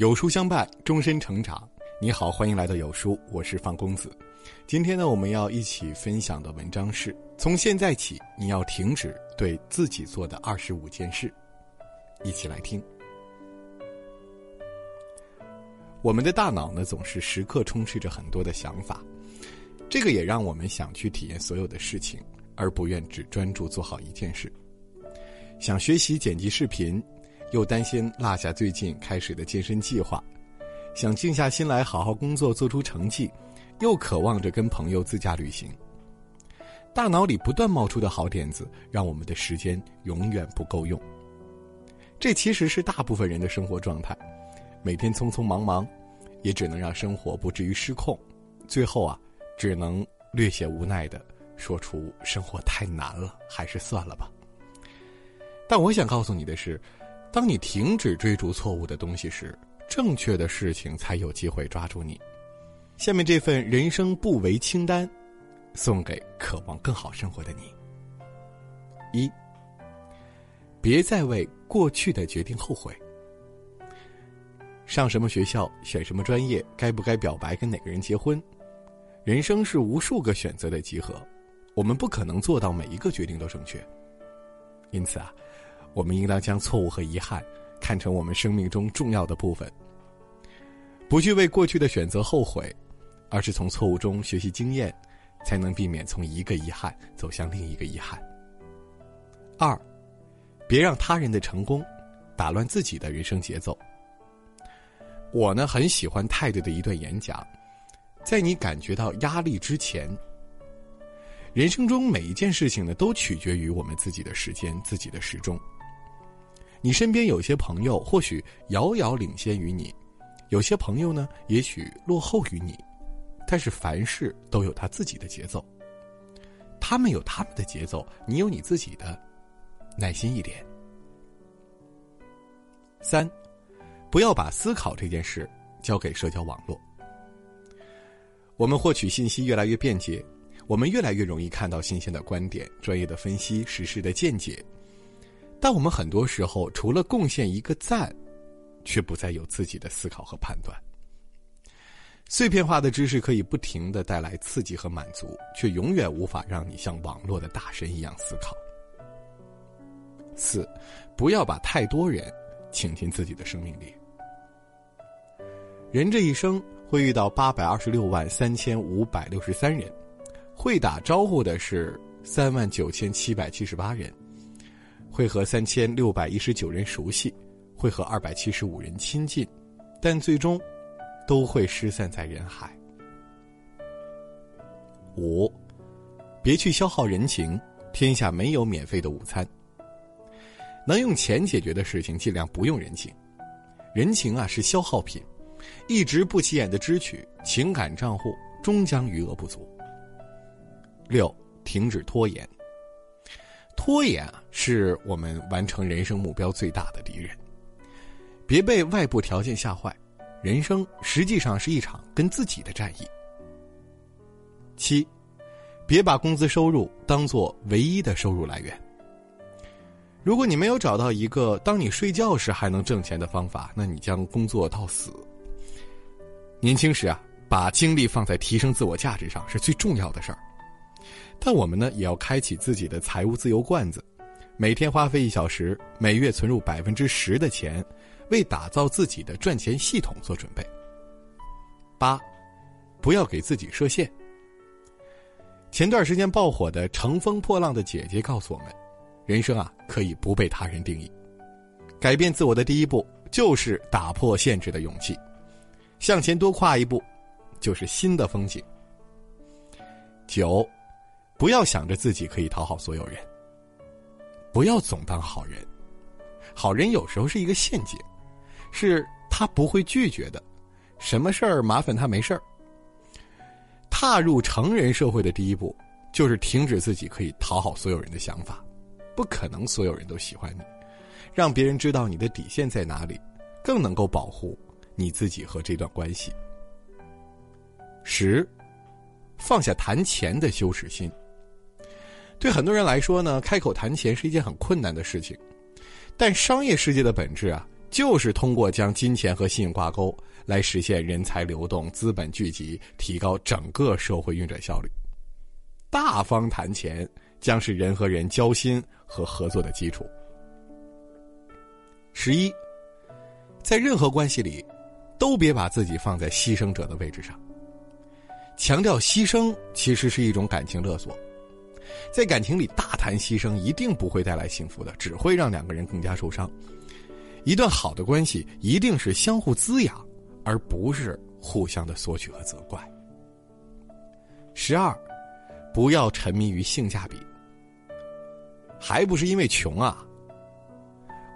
有书相伴，终身成长。你好，欢迎来到有书，我是范公子。今天呢，我们要一起分享的文章是：从现在起，你要停止对自己做的二十五件事。一起来听。我们的大脑呢，总是时刻充斥着很多的想法，这个也让我们想去体验所有的事情，而不愿只专注做好一件事。想学习剪辑视频。又担心落下最近开始的健身计划，想静下心来好好工作做出成绩，又渴望着跟朋友自驾旅行。大脑里不断冒出的好点子，让我们的时间永远不够用。这其实是大部分人的生活状态，每天匆匆忙忙，也只能让生活不至于失控。最后啊，只能略显无奈的说出：“生活太难了，还是算了吧。”但我想告诉你的是。当你停止追逐错误的东西时，正确的事情才有机会抓住你。下面这份人生不为清单，送给渴望更好生活的你。一，别再为过去的决定后悔。上什么学校，选什么专业，该不该表白，跟哪个人结婚，人生是无数个选择的集合，我们不可能做到每一个决定都正确。因此啊。我们应当将错误和遗憾看成我们生命中重要的部分，不去为过去的选择后悔，而是从错误中学习经验，才能避免从一个遗憾走向另一个遗憾。二，别让他人的成功打乱自己的人生节奏。我呢很喜欢泰德的一段演讲，在你感觉到压力之前，人生中每一件事情呢都取决于我们自己的时间、自己的时钟。你身边有些朋友或许遥遥领先于你，有些朋友呢也许落后于你，但是凡事都有他自己的节奏。他们有他们的节奏，你有你自己的，耐心一点。三，不要把思考这件事交给社交网络。我们获取信息越来越便捷，我们越来越容易看到新鲜的观点、专业的分析、实事的见解。但我们很多时候除了贡献一个赞，却不再有自己的思考和判断。碎片化的知识可以不停的带来刺激和满足，却永远无法让你像网络的大神一样思考。四，不要把太多人请进自己的生命里。人这一生会遇到八百二十六万三千五百六十三人，会打招呼的是三万九千七百七十八人。会和三千六百一十九人熟悉，会和二百七十五人亲近，但最终都会失散在人海。五，别去消耗人情，天下没有免费的午餐。能用钱解决的事情，尽量不用人情。人情啊是消耗品，一直不起眼的支取，情感账户终将余额不足。六，停止拖延。拖延啊，是我们完成人生目标最大的敌人。别被外部条件吓坏，人生实际上是一场跟自己的战役。七，别把工资收入当做唯一的收入来源。如果你没有找到一个当你睡觉时还能挣钱的方法，那你将工作到死。年轻时啊，把精力放在提升自我价值上是最重要的事儿。但我们呢，也要开启自己的财务自由罐子，每天花费一小时，每月存入百分之十的钱，为打造自己的赚钱系统做准备。八，不要给自己设限。前段时间爆火的《乘风破浪的姐姐》告诉我们，人生啊，可以不被他人定义，改变自我的第一步就是打破限制的勇气，向前多跨一步，就是新的风景。九。不要想着自己可以讨好所有人，不要总当好人。好人有时候是一个陷阱，是他不会拒绝的。什么事儿麻烦他没事儿。踏入成人社会的第一步，就是停止自己可以讨好所有人的想法。不可能所有人都喜欢你，让别人知道你的底线在哪里，更能够保护你自己和这段关系。十，放下谈钱的羞耻心。对很多人来说呢，开口谈钱是一件很困难的事情，但商业世界的本质啊，就是通过将金钱和信用挂钩，来实现人才流动、资本聚集，提高整个社会运转效率。大方谈钱，将是人和人交心和合作的基础。十一，在任何关系里，都别把自己放在牺牲者的位置上。强调牺牲，其实是一种感情勒索。在感情里大谈牺牲，一定不会带来幸福的，只会让两个人更加受伤。一段好的关系，一定是相互滋养，而不是互相的索取和责怪。十二，不要沉迷于性价比。还不是因为穷啊？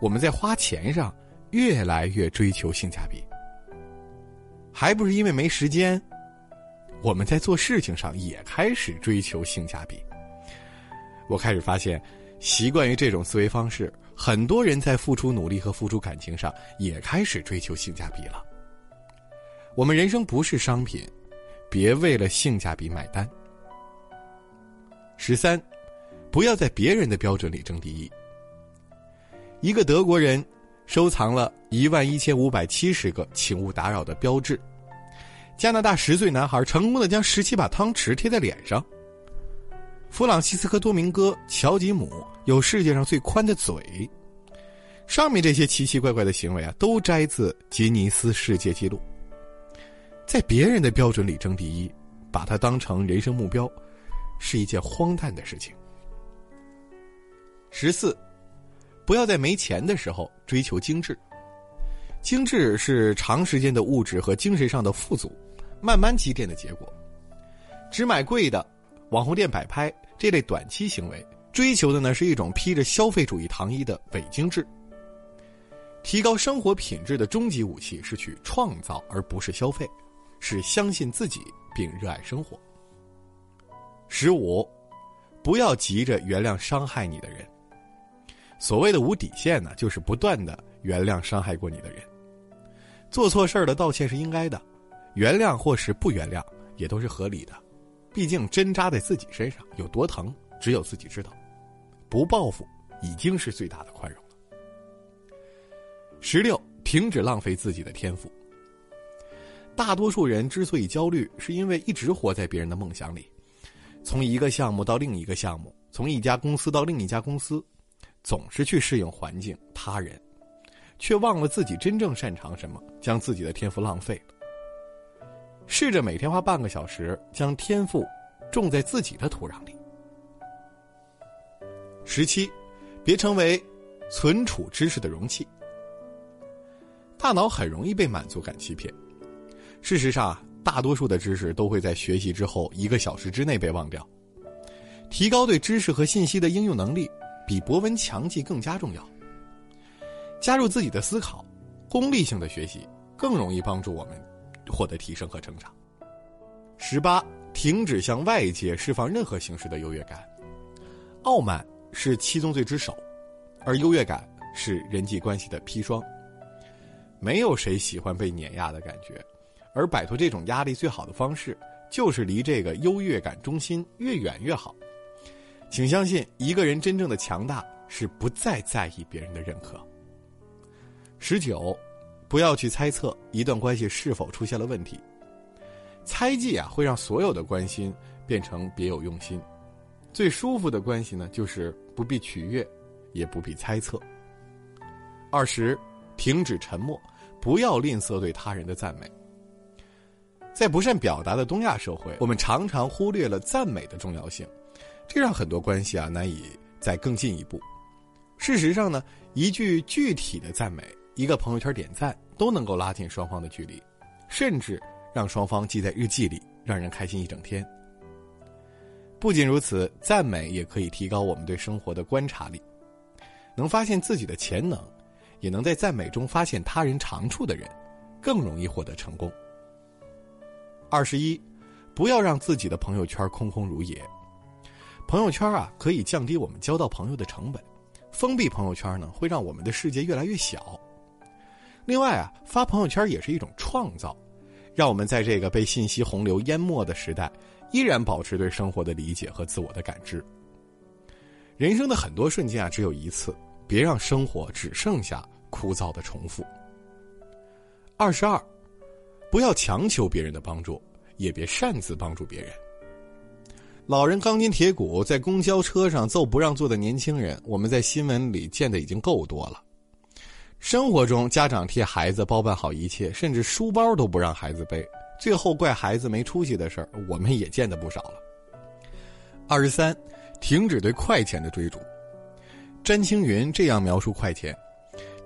我们在花钱上越来越追求性价比，还不是因为没时间？我们在做事情上也开始追求性价比。我开始发现，习惯于这种思维方式，很多人在付出努力和付出感情上也开始追求性价比了。我们人生不是商品，别为了性价比买单。十三，不要在别人的标准里争第一。一个德国人收藏了一万一千五百七十个“请勿打扰”的标志。加拿大十岁男孩成功的将十七把汤匙贴在脸上。弗朗西斯科多明戈乔吉姆有世界上最宽的嘴。上面这些奇奇怪怪的行为啊，都摘自吉尼斯世界纪录。在别人的标准里争第一，把它当成人生目标，是一件荒诞的事情。十四，不要在没钱的时候追求精致。精致是长时间的物质和精神上的富足，慢慢积淀的结果。只买贵的，网红店摆拍这类短期行为，追求的呢是一种披着消费主义糖衣的伪精致。提高生活品质的终极武器是去创造，而不是消费，是相信自己并热爱生活。十五，不要急着原谅伤害你的人。所谓的无底线呢，就是不断的原谅伤害过你的人。做错事儿的道歉是应该的，原谅或是不原谅也都是合理的，毕竟针扎在自己身上有多疼，只有自己知道。不报复已经是最大的宽容了。十六，停止浪费自己的天赋。大多数人之所以焦虑，是因为一直活在别人的梦想里，从一个项目到另一个项目，从一家公司到另一家公司，总是去适应环境、他人。却忘了自己真正擅长什么，将自己的天赋浪费了。试着每天花半个小时，将天赋种在自己的土壤里。十七，别成为存储知识的容器。大脑很容易被满足感欺骗。事实上，大多数的知识都会在学习之后一个小时之内被忘掉。提高对知识和信息的应用能力，比博闻强记更加重要。加入自己的思考，功利性的学习更容易帮助我们获得提升和成长。十八，停止向外界释放任何形式的优越感。傲慢是七宗罪之首，而优越感是人际关系的砒霜。没有谁喜欢被碾压的感觉，而摆脱这种压力最好的方式，就是离这个优越感中心越远越好。请相信，一个人真正的强大是不再在意别人的认可。十九，不要去猜测一段关系是否出现了问题。猜忌啊，会让所有的关心变成别有用心。最舒服的关系呢，就是不必取悦，也不必猜测。二十，停止沉默，不要吝啬对他人的赞美。在不善表达的东亚社会，我们常常忽略了赞美的重要性，这让很多关系啊难以再更进一步。事实上呢，一句具体的赞美。一个朋友圈点赞都能够拉近双方的距离，甚至让双方记在日记里，让人开心一整天。不仅如此，赞美也可以提高我们对生活的观察力，能发现自己的潜能，也能在赞美中发现他人长处的人，更容易获得成功。二十一，不要让自己的朋友圈空空如也。朋友圈啊，可以降低我们交到朋友的成本，封闭朋友圈呢，会让我们的世界越来越小。另外啊，发朋友圈也是一种创造，让我们在这个被信息洪流淹没的时代，依然保持对生活的理解和自我的感知。人生的很多瞬间啊，只有一次，别让生活只剩下枯燥的重复。二十二，不要强求别人的帮助，也别擅自帮助别人。老人钢筋铁骨，在公交车上揍不让座的年轻人，我们在新闻里见的已经够多了。生活中，家长替孩子包办好一切，甚至书包都不让孩子背，最后怪孩子没出息的事儿，我们也见得不少了。二十三，停止对快钱的追逐。詹青云这样描述快钱：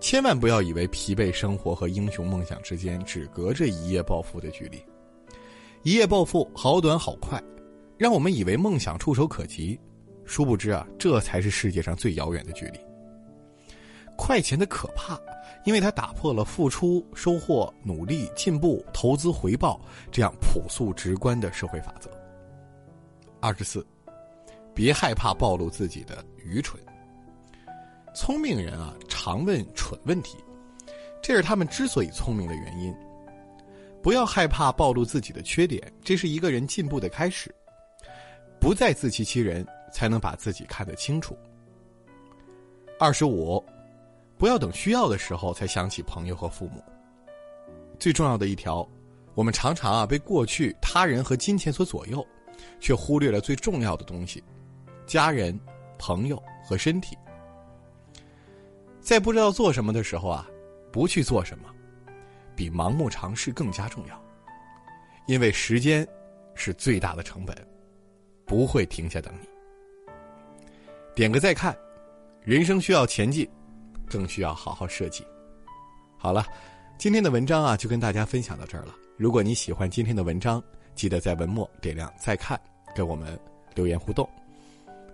千万不要以为疲惫生活和英雄梦想之间只隔着一夜暴富的距离，一夜暴富好短好快。让我们以为梦想触手可及，殊不知啊，这才是世界上最遥远的距离。快钱的可怕，因为它打破了付出、收获、努力、进步、投资、回报这样朴素直观的社会法则。二十四，别害怕暴露自己的愚蠢。聪明人啊，常问蠢问题，这是他们之所以聪明的原因。不要害怕暴露自己的缺点，这是一个人进步的开始。不再自欺欺人，才能把自己看得清楚。二十五，不要等需要的时候才想起朋友和父母。最重要的一条，我们常常啊被过去、他人和金钱所左右，却忽略了最重要的东西：家人、朋友和身体。在不知道做什么的时候啊，不去做什么，比盲目尝试更加重要。因为时间是最大的成本。不会停下等你。点个再看，人生需要前进，更需要好好设计。好了，今天的文章啊，就跟大家分享到这儿了。如果你喜欢今天的文章，记得在文末点亮再看，跟我们留言互动。